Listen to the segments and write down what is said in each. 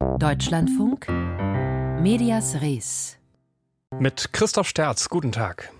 Deutschlandfunk Medias Res. Mit Christoph Sterz, guten Tag.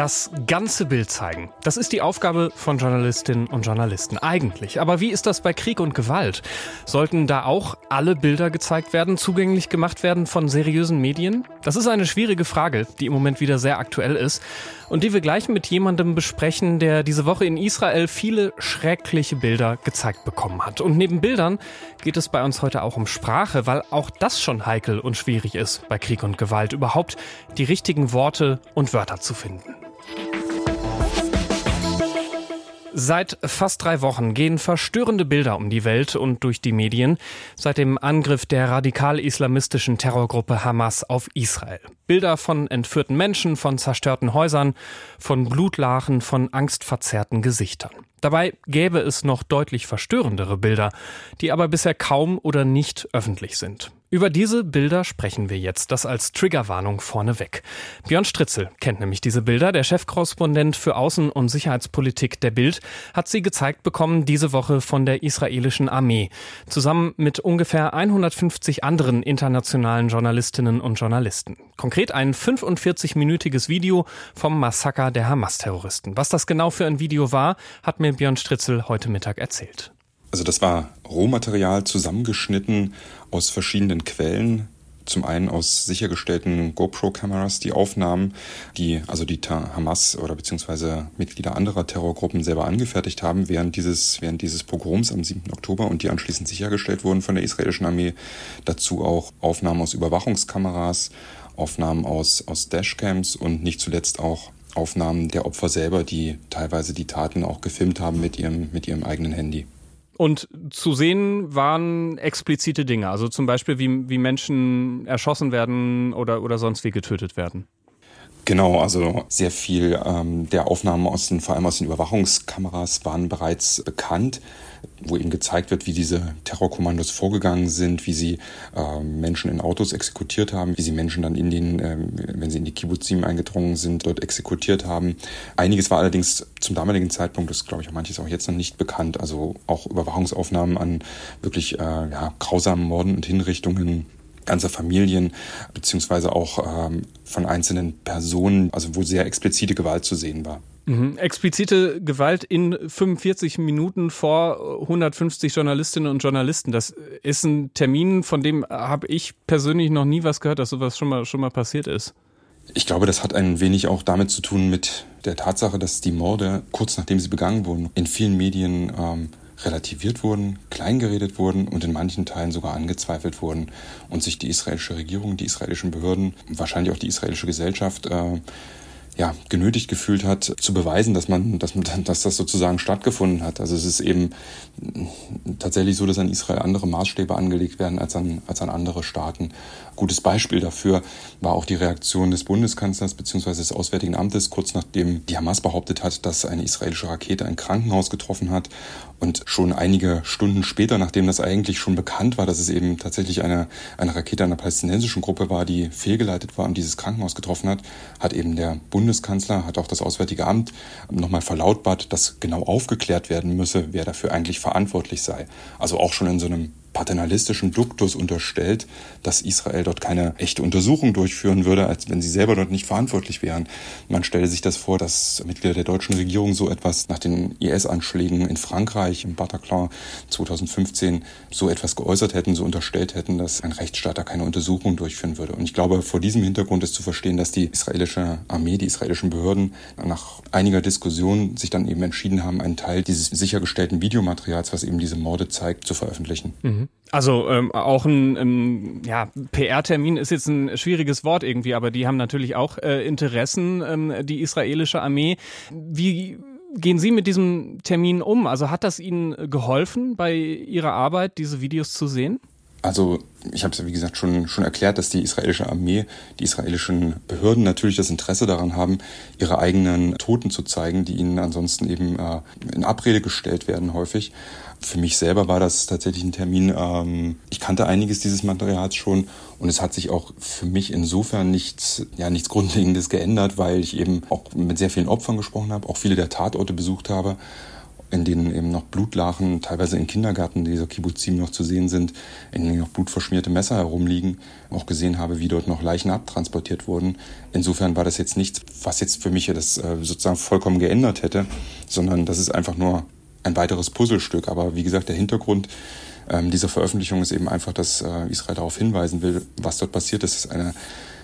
Das ganze Bild zeigen. Das ist die Aufgabe von Journalistinnen und Journalisten eigentlich. Aber wie ist das bei Krieg und Gewalt? Sollten da auch alle Bilder gezeigt werden, zugänglich gemacht werden von seriösen Medien? Das ist eine schwierige Frage, die im Moment wieder sehr aktuell ist und die wir gleich mit jemandem besprechen, der diese Woche in Israel viele schreckliche Bilder gezeigt bekommen hat. Und neben Bildern geht es bei uns heute auch um Sprache, weil auch das schon heikel und schwierig ist bei Krieg und Gewalt, überhaupt die richtigen Worte und Wörter zu finden. Seit fast drei Wochen gehen verstörende Bilder um die Welt und durch die Medien seit dem Angriff der radikal-islamistischen Terrorgruppe Hamas auf Israel. Bilder von entführten Menschen, von zerstörten Häusern, von Blutlachen, von angstverzerrten Gesichtern. Dabei gäbe es noch deutlich verstörendere Bilder, die aber bisher kaum oder nicht öffentlich sind. Über diese Bilder sprechen wir jetzt, das als Triggerwarnung vorneweg. Björn Stritzel kennt nämlich diese Bilder. Der Chefkorrespondent für Außen- und Sicherheitspolitik der Bild hat sie gezeigt bekommen diese Woche von der israelischen Armee. Zusammen mit ungefähr 150 anderen internationalen Journalistinnen und Journalisten. Konkret ein 45-minütiges Video vom Massaker der Hamas-Terroristen. Was das genau für ein Video war, hat mir Björn Stritzel heute Mittag erzählt. Also das war Rohmaterial zusammengeschnitten aus verschiedenen Quellen. Zum einen aus sichergestellten GoPro-Kameras, die Aufnahmen, die also die Hamas oder beziehungsweise Mitglieder anderer Terrorgruppen selber angefertigt haben während dieses, während dieses Pogroms am 7. Oktober und die anschließend sichergestellt wurden von der israelischen Armee. Dazu auch Aufnahmen aus Überwachungskameras, Aufnahmen aus, aus Dashcams und nicht zuletzt auch Aufnahmen der Opfer selber, die teilweise die Taten auch gefilmt haben mit ihrem, mit ihrem eigenen Handy. Und zu sehen waren explizite Dinge, also zum Beispiel, wie, wie Menschen erschossen werden oder, oder sonst wie getötet werden. Genau, also sehr viel ähm, der Aufnahmen aus den, vor allem aus den Überwachungskameras waren bereits bekannt, wo eben gezeigt wird, wie diese Terrorkommandos vorgegangen sind, wie sie äh, Menschen in Autos exekutiert haben, wie sie Menschen dann in den, äh, wenn sie in die Kibbutzim eingedrungen sind, dort exekutiert haben. Einiges war allerdings zum damaligen Zeitpunkt, das glaube ich auch manches auch jetzt noch nicht bekannt, also auch Überwachungsaufnahmen an wirklich äh, ja, grausamen Morden und Hinrichtungen ganzer Familien beziehungsweise auch ähm, von einzelnen Personen, also wo sehr explizite Gewalt zu sehen war. Mhm. Explizite Gewalt in 45 Minuten vor 150 Journalistinnen und Journalisten. Das ist ein Termin, von dem habe ich persönlich noch nie was gehört, dass sowas schon mal, schon mal passiert ist. Ich glaube, das hat ein wenig auch damit zu tun mit der Tatsache, dass die Morde kurz nachdem sie begangen wurden, in vielen Medien ähm, relativiert wurden, kleingeredet wurden und in manchen Teilen sogar angezweifelt wurden und sich die israelische Regierung, die israelischen Behörden, wahrscheinlich auch die israelische Gesellschaft äh, ja, genötigt gefühlt hat, zu beweisen, dass man, dass man, dass das sozusagen stattgefunden hat. Also es ist eben tatsächlich so, dass an Israel andere Maßstäbe angelegt werden als an, als an andere Staaten. Gutes Beispiel dafür war auch die Reaktion des Bundeskanzlers bzw. des Auswärtigen Amtes, kurz nachdem die Hamas behauptet hat, dass eine israelische Rakete ein Krankenhaus getroffen hat. Und schon einige Stunden später, nachdem das eigentlich schon bekannt war, dass es eben tatsächlich eine, eine Rakete einer palästinensischen Gruppe war, die fehlgeleitet war und dieses Krankenhaus getroffen hat, hat eben der Bundeskanzler, hat auch das Auswärtige Amt nochmal verlautbart, dass genau aufgeklärt werden müsse, wer dafür eigentlich verantwortlich sei. Also auch schon in so einem paternalistischen Duktus unterstellt, dass Israel dort keine echte Untersuchung durchführen würde, als wenn sie selber dort nicht verantwortlich wären. Man stelle sich das vor, dass Mitglieder der deutschen Regierung so etwas nach den IS-Anschlägen in Frankreich, im Bataclan 2015, so etwas geäußert hätten, so unterstellt hätten, dass ein Rechtsstaat da keine Untersuchung durchführen würde. Und ich glaube, vor diesem Hintergrund ist zu verstehen, dass die israelische Armee, die israelischen Behörden nach einiger Diskussion sich dann eben entschieden haben, einen Teil dieses sichergestellten Videomaterials, was eben diese Morde zeigt, zu veröffentlichen. Mhm. Also ähm, auch ein, ein ja, PR-Termin ist jetzt ein schwieriges Wort irgendwie, aber die haben natürlich auch äh, Interessen, ähm, die israelische Armee. Wie gehen Sie mit diesem Termin um? Also hat das Ihnen geholfen bei Ihrer Arbeit, diese Videos zu sehen? Also ich habe es ja wie gesagt schon, schon erklärt, dass die israelische Armee, die israelischen Behörden natürlich das Interesse daran haben, ihre eigenen Toten zu zeigen, die ihnen ansonsten eben äh, in Abrede gestellt werden häufig. Für mich selber war das tatsächlich ein Termin, ähm, ich kannte einiges dieses Materials schon und es hat sich auch für mich insofern nichts, ja, nichts Grundlegendes geändert, weil ich eben auch mit sehr vielen Opfern gesprochen habe, auch viele der Tatorte besucht habe in denen eben noch Blutlachen, teilweise in Kindergärten dieser Kibbutzim noch zu sehen sind, in denen noch blutverschmierte Messer herumliegen, auch gesehen habe, wie dort noch Leichen abtransportiert wurden. Insofern war das jetzt nichts, was jetzt für mich das äh, sozusagen vollkommen geändert hätte, sondern das ist einfach nur ein weiteres Puzzlestück. Aber wie gesagt, der Hintergrund ähm, dieser Veröffentlichung ist eben einfach, dass äh, Israel darauf hinweisen will, was dort passiert ist. Eine,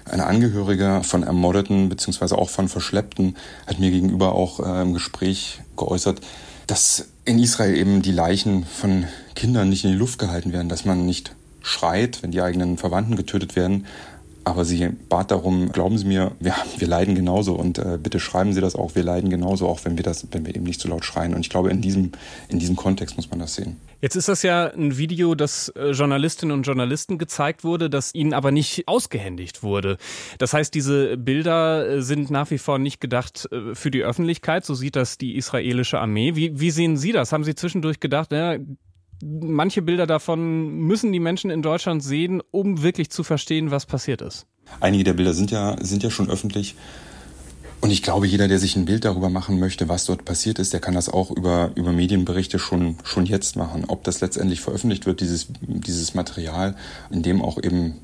eine Angehörige von Ermordeten beziehungsweise auch von Verschleppten hat mir gegenüber auch äh, im Gespräch geäußert, dass in Israel eben die Leichen von Kindern nicht in die Luft gehalten werden, dass man nicht schreit, wenn die eigenen Verwandten getötet werden. Aber sie bat darum, glauben Sie mir, wir, wir leiden genauso und äh, bitte schreiben Sie das auch, wir leiden genauso, auch wenn wir das, wenn wir eben nicht so laut schreien. Und ich glaube, in diesem, in diesem Kontext muss man das sehen. Jetzt ist das ja ein Video, das äh, Journalistinnen und Journalisten gezeigt wurde, das ihnen aber nicht ausgehändigt wurde. Das heißt, diese Bilder äh, sind nach wie vor nicht gedacht äh, für die Öffentlichkeit. So sieht das die israelische Armee. Wie, wie sehen Sie das? Haben Sie zwischendurch gedacht, ja, manche Bilder davon müssen die Menschen in Deutschland sehen, um wirklich zu verstehen, was passiert ist? Einige der Bilder sind ja, sind ja schon öffentlich. Und ich glaube, jeder, der sich ein Bild darüber machen möchte, was dort passiert ist, der kann das auch über, über Medienberichte schon, schon jetzt machen. Ob das letztendlich veröffentlicht wird, dieses, dieses Material, in dem auch eben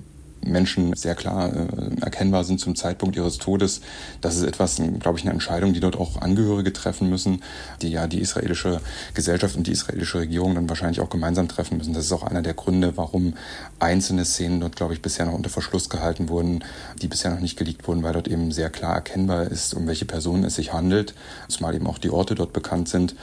Menschen sehr klar äh, erkennbar sind zum Zeitpunkt ihres Todes. Das ist etwas, glaube ich, eine Entscheidung, die dort auch Angehörige treffen müssen, die ja die israelische Gesellschaft und die israelische Regierung dann wahrscheinlich auch gemeinsam treffen müssen. Das ist auch einer der Gründe, warum einzelne Szenen dort, glaube ich, bisher noch unter Verschluss gehalten wurden, die bisher noch nicht geleakt wurden, weil dort eben sehr klar erkennbar ist, um welche Personen es sich handelt, zumal eben auch die Orte dort bekannt sind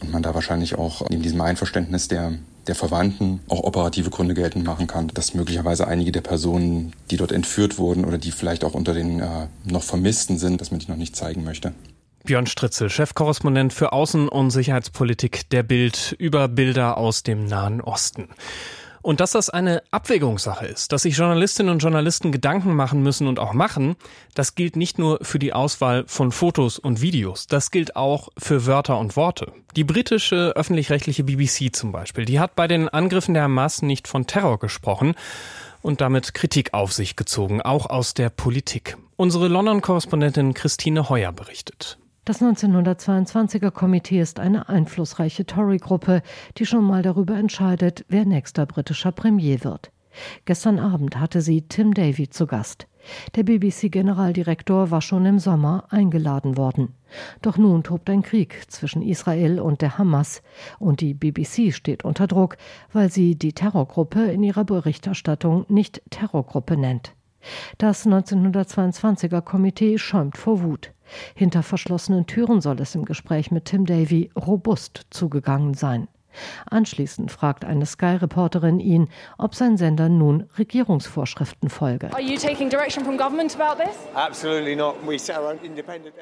und man da wahrscheinlich auch in diesem Einverständnis der der Verwandten auch operative Gründe geltend machen kann, dass möglicherweise einige der Personen, die dort entführt wurden oder die vielleicht auch unter den äh, noch Vermissten sind, dass man die noch nicht zeigen möchte. Björn Stritzel, Chefkorrespondent für Außen- und Sicherheitspolitik der Bild über Bilder aus dem Nahen Osten. Und dass das eine Abwägungssache ist, dass sich Journalistinnen und Journalisten Gedanken machen müssen und auch machen, das gilt nicht nur für die Auswahl von Fotos und Videos, das gilt auch für Wörter und Worte. Die britische öffentlich-rechtliche BBC zum Beispiel, die hat bei den Angriffen der Hamas nicht von Terror gesprochen und damit Kritik auf sich gezogen, auch aus der Politik. Unsere London-Korrespondentin Christine Heuer berichtet. Das 1922er Komitee ist eine einflussreiche Tory-Gruppe, die schon mal darüber entscheidet, wer nächster britischer Premier wird. Gestern Abend hatte sie Tim Davy zu Gast. Der BBC-Generaldirektor war schon im Sommer eingeladen worden. Doch nun tobt ein Krieg zwischen Israel und der Hamas und die BBC steht unter Druck, weil sie die Terrorgruppe in ihrer Berichterstattung nicht Terrorgruppe nennt. Das 1922er Komitee schäumt vor Wut. Hinter verschlossenen Türen soll es im Gespräch mit Tim Davy robust zugegangen sein. Anschließend fragt eine Sky-Reporterin ihn, ob sein Sender nun Regierungsvorschriften folge.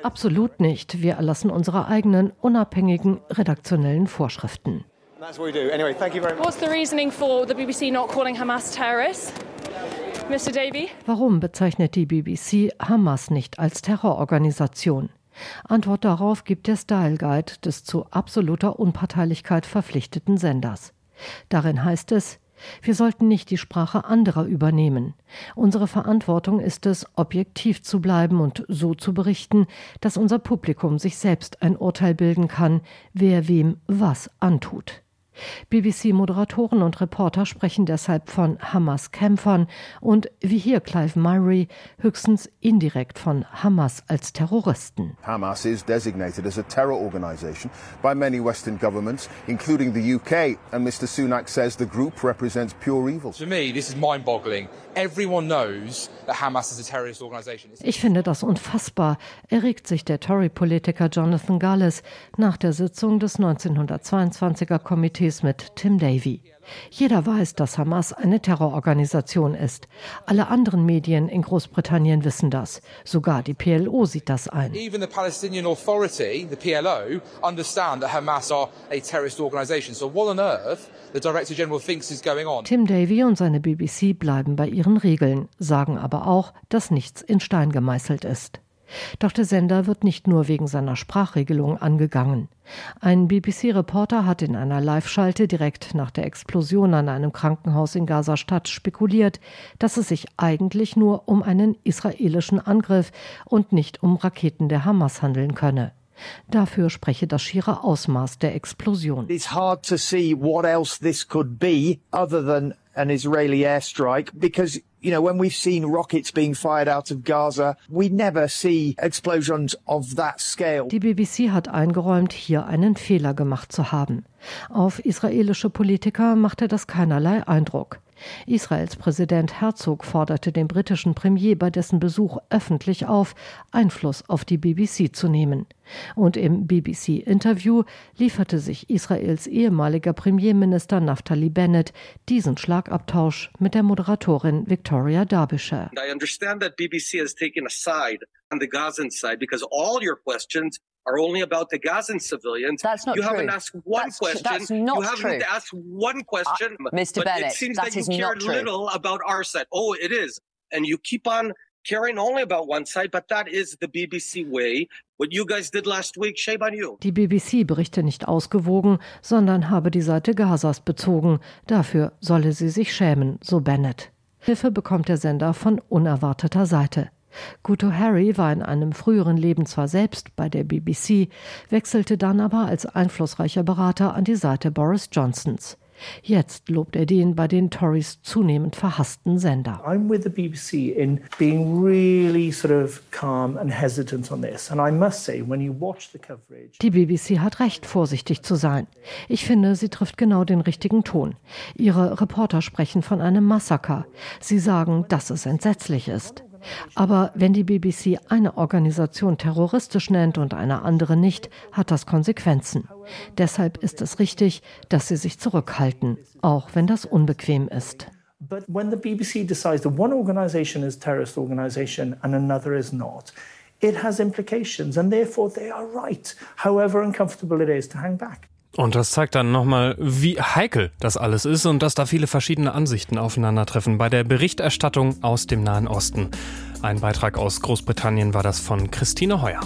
Absolut nicht. Wir erlassen unsere eigenen unabhängigen redaktionellen Vorschriften. What's the reasoning for the BBC not calling Hamas terrorists? Mr. Davy? Warum bezeichnet die BBC Hamas nicht als Terrororganisation? Antwort darauf gibt der Style Guide des zu absoluter Unparteilichkeit verpflichteten Senders. Darin heißt es, wir sollten nicht die Sprache anderer übernehmen. Unsere Verantwortung ist es, objektiv zu bleiben und so zu berichten, dass unser Publikum sich selbst ein Urteil bilden kann, wer wem was antut. BBC-Moderatoren und Reporter sprechen deshalb von Hamas-Kämpfern und, wie hier Clive Murray, höchstens indirekt von Hamas als Terroristen. Hamas is designated as a terror organization by many Western governments, including the UK, and Mr. Sunak says the group represents pure evil. To me, this is mind-boggling. Everyone knows that Hamas is a terrorist organization. Ich finde das unfassbar, erregt sich der Tory-Politiker Jonathan Gallis nach der Sitzung des 1922er Komitees Doppel-T mit Tim Davy. Jeder weiß, dass Hamas eine Terrororganisation ist. Alle anderen Medien in Großbritannien wissen das. Sogar die PLO sieht das ein. Even the Palestinian Authority, the PLO, understand that Hamas are a terrorist organization. So what on earth the Director General thinks is going on? Tim Davy und seine BBC bleiben bei ihren Regeln, sagen aber auch, dass nichts in Stein gemeißelt ist. Doch der Sender wird nicht nur wegen seiner Sprachregelung angegangen. Ein BBC-Reporter hat in einer Live-Schalte direkt nach der Explosion an einem Krankenhaus in Gaza-Stadt spekuliert, dass es sich eigentlich nur um einen israelischen Angriff und nicht um Raketen der Hamas handeln könne. Dafür spreche das schiere Ausmaß der Explosion. It's hard to see what else this could be other than an Israeli airstrike because you know, when we've seen rockets being fired out of Gaza, we never see explosions of that scale. Die BBC hat eingeräumt, hier einen Fehler gemacht zu haben. Auf israelische Politiker machte das keinerlei Eindruck. Israels Präsident Herzog forderte den britischen Premier bei dessen Besuch öffentlich auf, Einfluss auf die BBC zu nehmen. Und im BBC-Interview lieferte sich Israels ehemaliger Premierminister Naftali Bennett diesen Schlagabtausch mit der Moderatorin Victoria Derbyshire. I understand that BBC has taken a side on the Gazan side because all your questions are only about the Gazan civilians. That's not you true. haven't asked one that's question. That's not you haven't true. asked one question. Uh, Mr. But Bennett, it seems that that you care little about our side. Oh, it is. And you keep on caring only about one side, but that is the BBC way. What you guys did last week, shame on you. Die BBC berichte nicht ausgewogen, sondern habe die Seite Gazas bezogen. Dafür solle sie sich schämen, so Bennett. Hilfe bekommt der Sender von unerwarteter Seite. Guto Harry war in einem früheren Leben zwar selbst bei der BBC, wechselte dann aber als einflussreicher Berater an die Seite Boris Johnsons. Jetzt lobt er den bei den Tories zunehmend verhassten Sender. I'm with the BBC in being really sort of calm and hesitant on this. And I must say, when you watch the coverage. Die BBC hat recht, vorsichtig zu sein. Ich finde, sie trifft genau den richtigen Ton. Ihre Reporter sprechen von einem Massaker. Sie sagen, dass es entsetzlich ist. Aber wenn die BBC eine Organisation terroristisch nennt und eine andere nicht, hat das Konsequenzen. Deshalb ist es richtig, dass sie sich zurückhalten, auch wenn das unbequem ist. But when the BBC decides that one organization is a terrorist organization and another is not, it has implications and therefore they are right, however uncomfortable it is to hang back. Und das zeigt dann nochmal, wie heikel das alles ist und dass da viele verschiedene Ansichten aufeinandertreffen bei der Berichterstattung aus dem Nahen Osten. Ein Beitrag aus Großbritannien war das von Christine Heuer.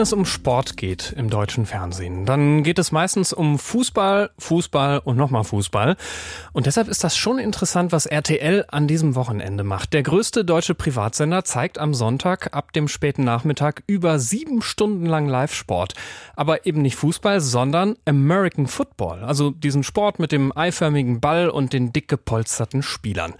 Es um Sport geht im deutschen Fernsehen, dann geht es meistens um Fußball, Fußball und nochmal Fußball. Und deshalb ist das schon interessant, was RTL an diesem Wochenende macht. Der größte deutsche Privatsender zeigt am Sonntag ab dem späten Nachmittag über sieben Stunden lang Live-Sport. Aber eben nicht Fußball, sondern American Football. Also diesen Sport mit dem eiförmigen Ball und den dick gepolsterten Spielern.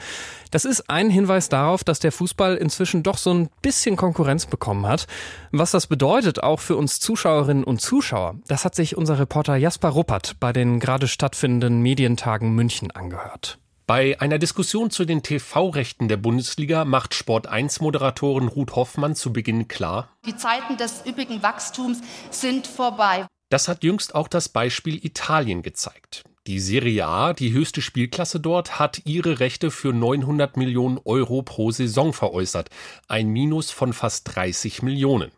Das ist ein Hinweis darauf, dass der Fußball inzwischen doch so ein bisschen Konkurrenz bekommen hat. Was das bedeutet, für uns Zuschauerinnen und Zuschauer, das hat sich unser Reporter Jasper Ruppert bei den gerade stattfindenden Medientagen München angehört. Bei einer Diskussion zu den TV-Rechten der Bundesliga macht Sport 1 Moderatorin Ruth Hoffmann zu Beginn klar, die Zeiten des üppigen Wachstums sind vorbei. Das hat jüngst auch das Beispiel Italien gezeigt. Die Serie A, die höchste Spielklasse dort, hat ihre Rechte für 900 Millionen Euro pro Saison veräußert. Ein Minus von fast 30 Millionen.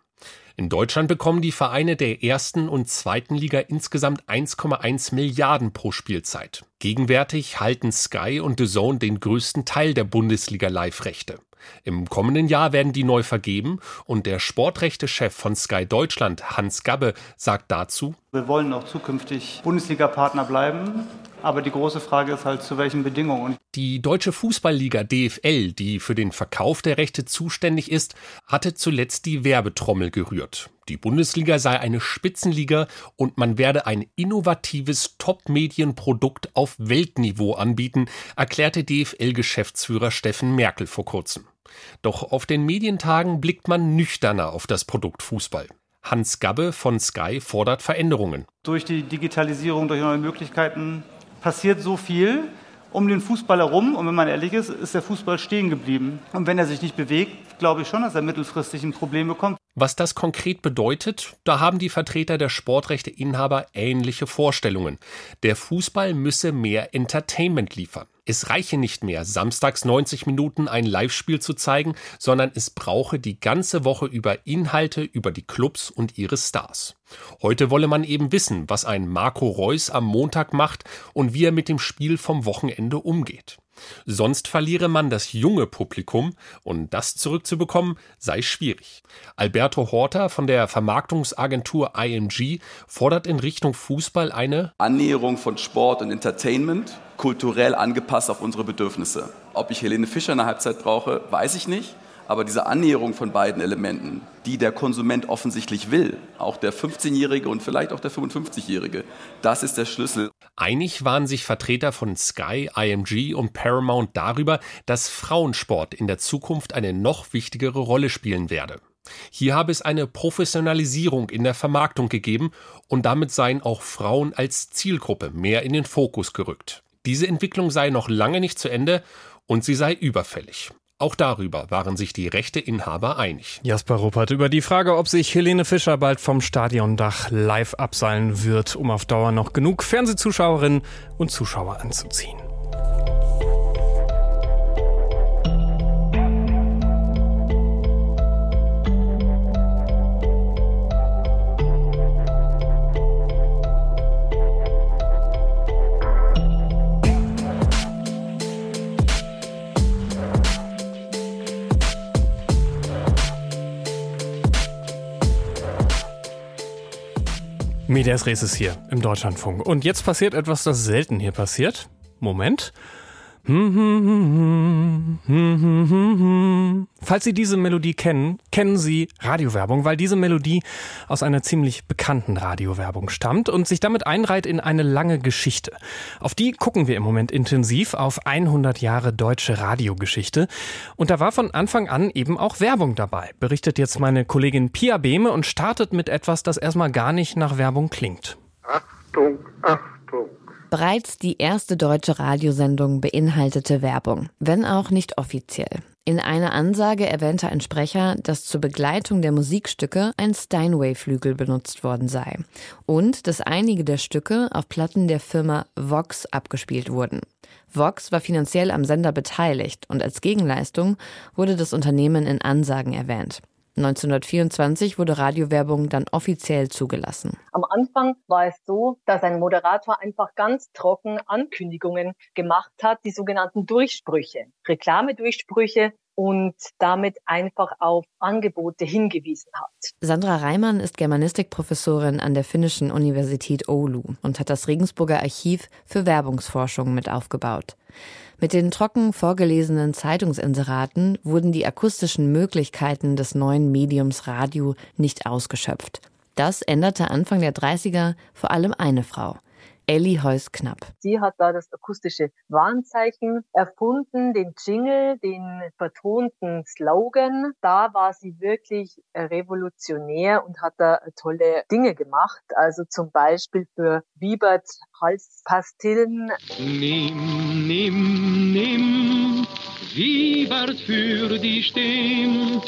In Deutschland bekommen die Vereine der ersten und zweiten Liga insgesamt 1,1 Milliarden pro Spielzeit. Gegenwärtig halten Sky und The Zone den größten Teil der Bundesliga Live-Rechte. Im kommenden Jahr werden die neu vergeben und der Sportrechte-Chef von Sky Deutschland, Hans Gabbe, sagt dazu, Wir wollen auch zukünftig Bundesliga-Partner bleiben Aber die große Frage ist halt, zu welchen Bedingungen. Die deutsche Fußballliga DFL, die für den Verkauf der Rechte zuständig ist, hatte zuletzt die Werbetrommel gerührt. Die Bundesliga sei eine Spitzenliga und man werde ein innovatives Top-Medienprodukt auf Weltniveau anbieten, erklärte DFL-Geschäftsführer Steffen Merkel vor kurzem. Doch auf den Medientagen blickt man nüchterner auf das Produkt Fußball. Hans Gabbe von Sky fordert Veränderungen. Durch die Digitalisierung, durch neue Möglichkeiten passiert so viel um den Fußball herum. Und wenn man ehrlich ist, ist der Fußball stehen geblieben. Und wenn er sich nicht bewegt, glaube ich schon, dass er mittelfristig ein Problem bekommt. Was das konkret bedeutet, da haben die Vertreter der Sportrechteinhaber ähnliche Vorstellungen. Der Fußball müsse mehr Entertainment liefern. Es reiche nicht mehr, samstags 90 Minuten ein Live-Spiel zu zeigen, sondern es brauche die ganze Woche über Inhalte über die Clubs und ihre Stars. Heute wolle man eben wissen, was ein Marco Reus am Montag macht und wie er mit dem Spiel vom Wochenende umgeht. Sonst verliere man das junge Publikum und das zurückzubekommen sei schwierig. Alberto Horta von der Vermarktungsagentur IMG fordert in Richtung Fußball eine Annäherung von Sport und Entertainment, kulturell angepasst auf unsere Bedürfnisse. Ob ich Helene Fischer in der Halbzeit brauche, weiß ich nicht. Aber diese Annäherung von beiden Elementen, die der Konsument offensichtlich will, auch der 15-Jährige und vielleicht auch der 55-Jährige, das ist der Schlüssel. Einig waren sich Vertreter von Sky, IMG und Paramount darüber, dass Frauensport in der Zukunft eine noch wichtigere Rolle spielen werde. Hier habe es eine Professionalisierung in der Vermarktung gegeben und damit seien auch Frauen als Zielgruppe mehr in den Fokus gerückt. Diese Entwicklung sei noch lange nicht zu Ende und sie sei überfällig. Auch darüber waren sich die Rechteinhaber einig. Jasper Ruppert über die Frage, ob sich Helene Fischer bald vom Stadiondach live abseilen wird, um auf Dauer noch genug Fernsehzuschauerinnen und Zuschauer anzuziehen. Medias Res ist hier im Deutschlandfunk. Und jetzt passiert etwas, das selten hier passiert. Moment. Falls Sie diese Melodie kennen, kennen Sie Radiowerbung, weil diese Melodie aus einer ziemlich bekannten Radiowerbung stammt und sich damit einreiht in eine lange Geschichte. Auf die gucken wir im Moment intensiv auf 100 Jahre deutsche Radiogeschichte. Und da war von Anfang an eben auch Werbung dabei, berichtet jetzt meine Kollegin Pia Behme und startet mit etwas, das erstmal gar nicht nach Werbung klingt. Achtung, Achtung. Bereits die erste deutsche Radiosendung beinhaltete Werbung, wenn auch nicht offiziell. In einer Ansage erwähnte ein Sprecher, dass zur Begleitung der Musikstücke ein Steinway-Flügel benutzt worden sei und dass einige der Stücke auf Platten der Firma Vox abgespielt wurden. Vox war finanziell am Sender beteiligt und als Gegenleistung wurde das Unternehmen in Ansagen erwähnt. 1924 wurde Radiowerbung dann offiziell zugelassen. Am Anfang war es so, dass ein Moderator einfach ganz trocken Ankündigungen gemacht hat, die sogenannten Durchsprüche, Reklamedurchsprüche und damit einfach auf Angebote hingewiesen hat. Sandra Reimann ist Germanistikprofessorin an der Finnischen Universität Oulu und hat das Regensburger Archiv für Werbungsforschung mit aufgebaut. Mit den trocken vorgelesenen Zeitungsinseraten wurden die akustischen Möglichkeiten des neuen Mediums Radio nicht ausgeschöpft. Das änderte Anfang der 30er vor allem eine Frau. Elli Heuss-Knapp. Sie hat da das akustische Warnzeichen erfunden, den Jingle, den vertonten Slogan. Da war sie wirklich revolutionär und hat da tolle Dinge gemacht. Also zum Beispiel für Wiebert Halspastillen. Nimm, nimm, nimm, Wiebert für die Stimme.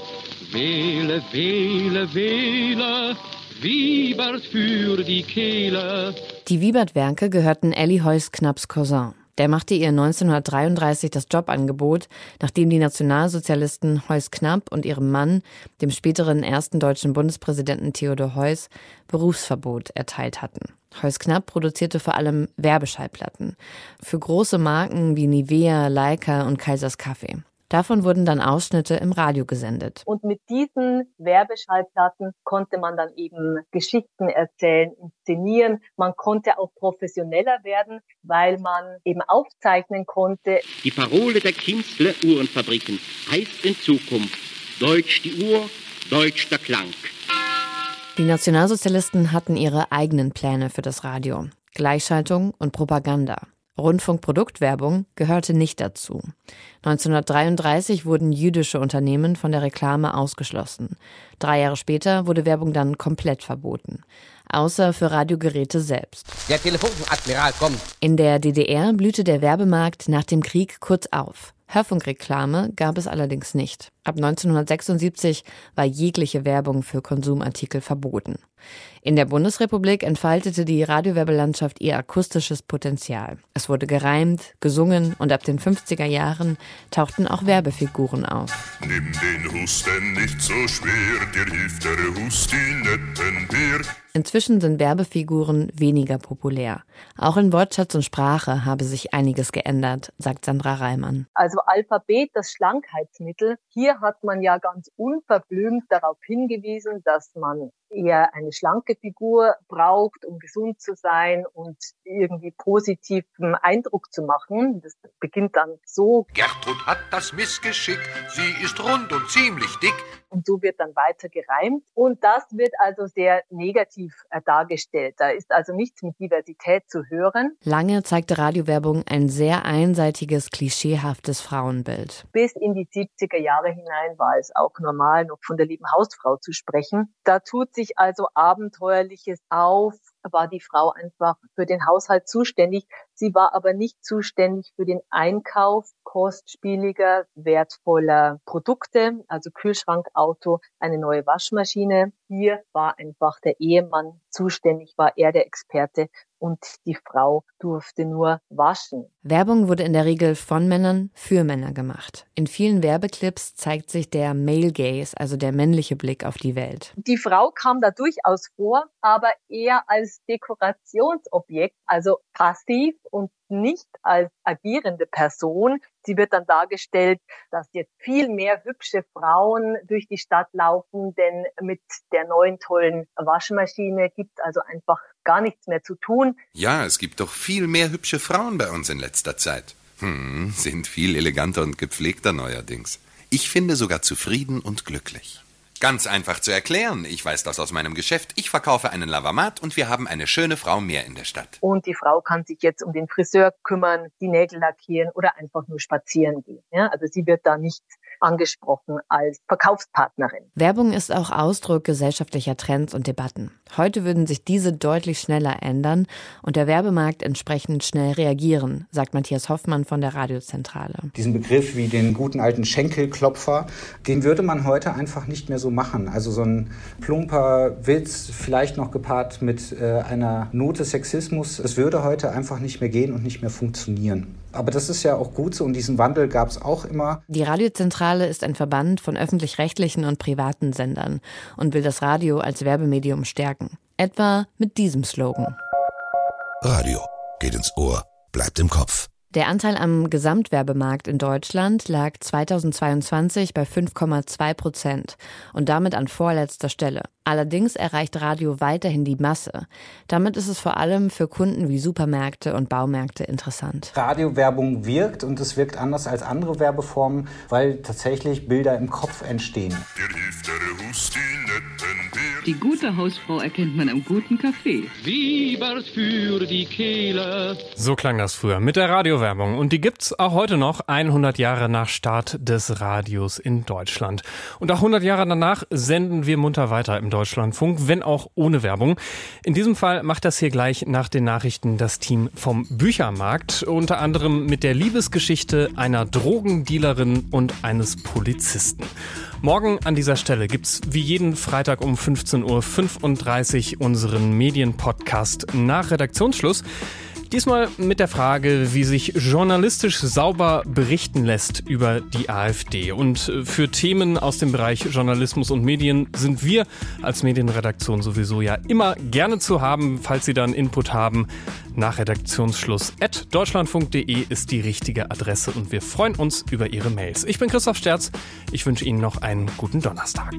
Wähle, wähle, wähle, Wiebert für die Kehle. Die Wiebert-Werke gehörten Elli Heuss-Knapps Cousin. Der machte ihr 1933 das Jobangebot, nachdem die Nationalsozialisten Heuss Knapp und ihrem Mann, dem späteren ersten deutschen Bundespräsidenten Theodor Heuss, Berufsverbot erteilt hatten. Heuss Knapp produzierte vor allem Werbeschallplatten für große Marken wie Nivea, Leica und Kaisers Kaffee. Davon wurden dann Ausschnitte im Radio gesendet. Und mit diesen Werbeschallplatten konnte man dann eben Geschichten erzählen, inszenieren. Man konnte auch professioneller werden, weil man eben aufzeichnen konnte. Die Parole der Kinzler Uhrenfabriken heißt in Zukunft Deutsch die Uhr, Deutsch der Klang. Die Nationalsozialisten hatten ihre eigenen Pläne für das Radio. Gleichschaltung und Propaganda. Rundfunkproduktwerbung gehörte nicht dazu. 1933 wurden jüdische Unternehmen von der Reklame ausgeschlossen. Drei Jahre später wurde Werbung dann komplett verboten. Außer für Radiogeräte selbst. Der Telefonadmiral kommt. In der DDR blühte der Werbemarkt nach dem Krieg kurz auf. Hörfunkreklame gab es allerdings nicht. Ab 1976 war jegliche Werbung für Konsumartikel verboten. In der Bundesrepublik entfaltete die Radiowerbelandschaft ihr akustisches Potenzial. Es wurde gereimt, gesungen und ab den 50er Jahren tauchten auch Werbefiguren auf. Nimm den Husten nicht so schwer, dir hilft der Hustinettenbier. Inzwischen sind Werbefiguren weniger populär. Auch in Wortschatz und Sprache habe sich einiges geändert, sagt Sandra Reimann. Also Alphabet, das Schlankheitsmittel. Hier hat man ja ganz unverblümt darauf hingewiesen, dass man eher eine schlanke Figur braucht, um gesund zu sein und irgendwie positiven Eindruck zu machen. Das beginnt dann so. Gertrud hat das Missgeschick, sie ist rund und ziemlich dick. Und so wird dann weiter gereimt. Und das wird also sehr negativ äh, dargestellt. Da ist also nichts mit Diversität zu hören. Lange zeigte Radiowerbung ein sehr einseitiges, klischeehaftes Frauenbild. Bis in die 70er Jahre hinein war es auch normal, noch von der lieben Hausfrau zu sprechen. Da tut sich also Abenteuerliches auf, war die Frau einfach für den Haushalt zuständig. Sie war aber nicht zuständig für den Einkauf kostspieliger, wertvoller Produkte, also Kühlschrank, Auto, eine neue Waschmaschine. Hier war einfach der Ehemann zuständig, war er der Experte und die Frau durfte nur waschen. Werbung wurde in der Regel von Männern für Männer gemacht. In vielen Werbeclips zeigt sich der Male Gaze, also der männliche Blick auf die Welt. Die Frau kam da durchaus vor, aber eher als Dekorationsobjekt, also passiv und nicht als agierende Person. Sie wird dann dargestellt, dass jetzt viel mehr hübsche Frauen durch die Stadt laufen, denn mit der neuen tollen Waschmaschine gibt also einfach gar nichts mehr zu tun. Ja, es gibt doch viel mehr hübsche Frauen bei uns in letzter Zeit. Hm, sind viel eleganter und gepflegter neuerdings. Ich finde sogar zufrieden und glücklich. Ganz einfach zu erklären. Ich weiß das aus meinem Geschäft. Ich verkaufe einen Lavamat und wir haben eine schöne Frau mehr in der Stadt. Und die Frau kann sich jetzt um den Friseur kümmern, die Nägel lackieren oder einfach nur spazieren gehen. Ja, also sie wird da nicht angesprochen als Verkaufspartnerin. Werbung ist auch Ausdruck gesellschaftlicher Trends und Debatten. Heute würden sich diese deutlich schneller ändern und der Werbemarkt entsprechend schnell reagieren, sagt Matthias Hoffmann von der Radiozentrale. Diesen Begriff wie den guten alten Schenkelklopfer, den würde man heute einfach nicht mehr so machen. Also so ein plumper Witz, vielleicht noch gepaart mit äh, einer Note Sexismus, es würde heute einfach nicht mehr gehen und nicht mehr funktionieren. Aber das ist ja auch gut so und diesen Wandel gab es auch immer. Die Radiozentrale ist ein Verband von öffentlich-rechtlichen und privaten Sendern und will das Radio als Werbemedium stärken. Etwa mit diesem Slogan. Radio geht ins Ohr, bleibt im Kopf. Der Anteil am Gesamtwerbemarkt in Deutschland lag 2022 bei 5,2 Prozent und damit an vorletzter Stelle. Allerdings erreicht Radio weiterhin die Masse. Damit ist es vor allem für Kunden wie Supermärkte und Baumärkte interessant. Radiowerbung wirkt und es wirkt anders als andere Werbeformen, weil tatsächlich Bilder im Kopf entstehen. Die gute Hausfrau erkennt man am guten Kaffee. Wiebert für die Kehle. So klang das früher mit der Radiowerbung. Und die gibt's auch heute noch, 100 Jahre nach Start des Radios in Deutschland. Und auch 100 Jahre danach senden wir munter weiter im Deutschlandfunk, wenn auch ohne Werbung. In diesem Fall macht das hier gleich nach den Nachrichten das Team vom Büchermarkt. Unter anderem mit der Liebesgeschichte einer Drogendealerin und eines Polizisten. Morgen an dieser Stelle gibt's wie jeden Freitag um 15.35 Uhr unseren Medienpodcast nach Redaktionsschluss. Diesmal mit der Frage, wie sich journalistisch sauber berichten lässt über die AfD. Und für Themen aus dem Bereich Journalismus und Medien sind wir als Medienredaktion sowieso ja immer gerne zu haben, falls Sie dann Input haben. Nach Redaktionsschluss at deutschlandfunk.de ist die richtige Adresse und wir freuen uns über Ihre Mails. Ich bin Christoph Sterz. Ich wünsche Ihnen noch einen guten Donnerstag.